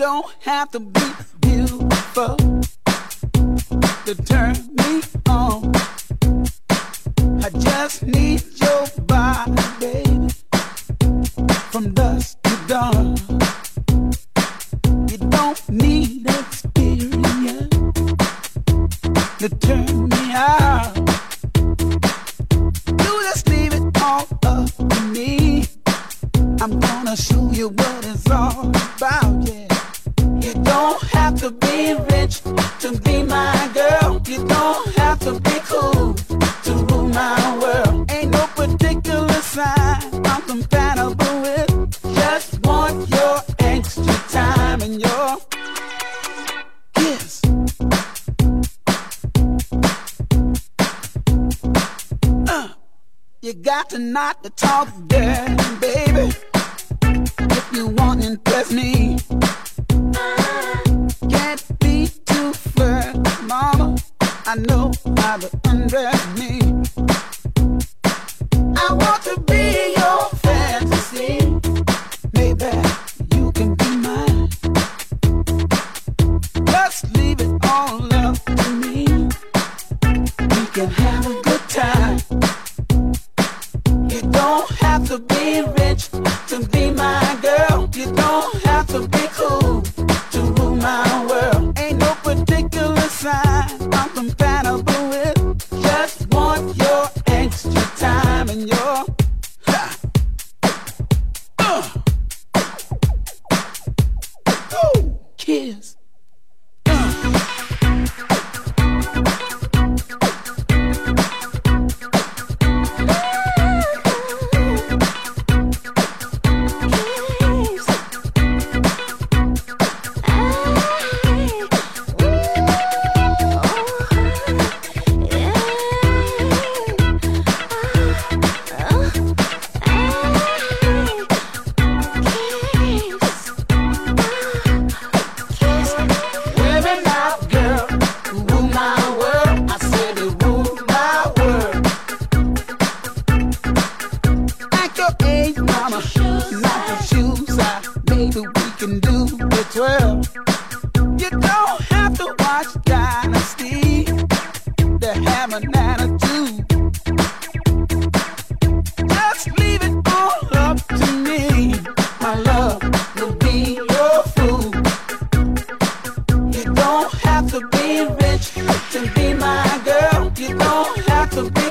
don't have to be beautiful to turn me on. I just need got to talk dirty, baby. If you want to impress me. Can't be too flirty, mama. I know how to undress me. I want to be your be rich to be my girl. You don't have to be cool to rule my world. Maybe we can do the twirl. You don't have to watch Dynasty to have an attitude. Just leave it all up to me. My love will be your food. You don't have to be rich to be my girl. You don't have to be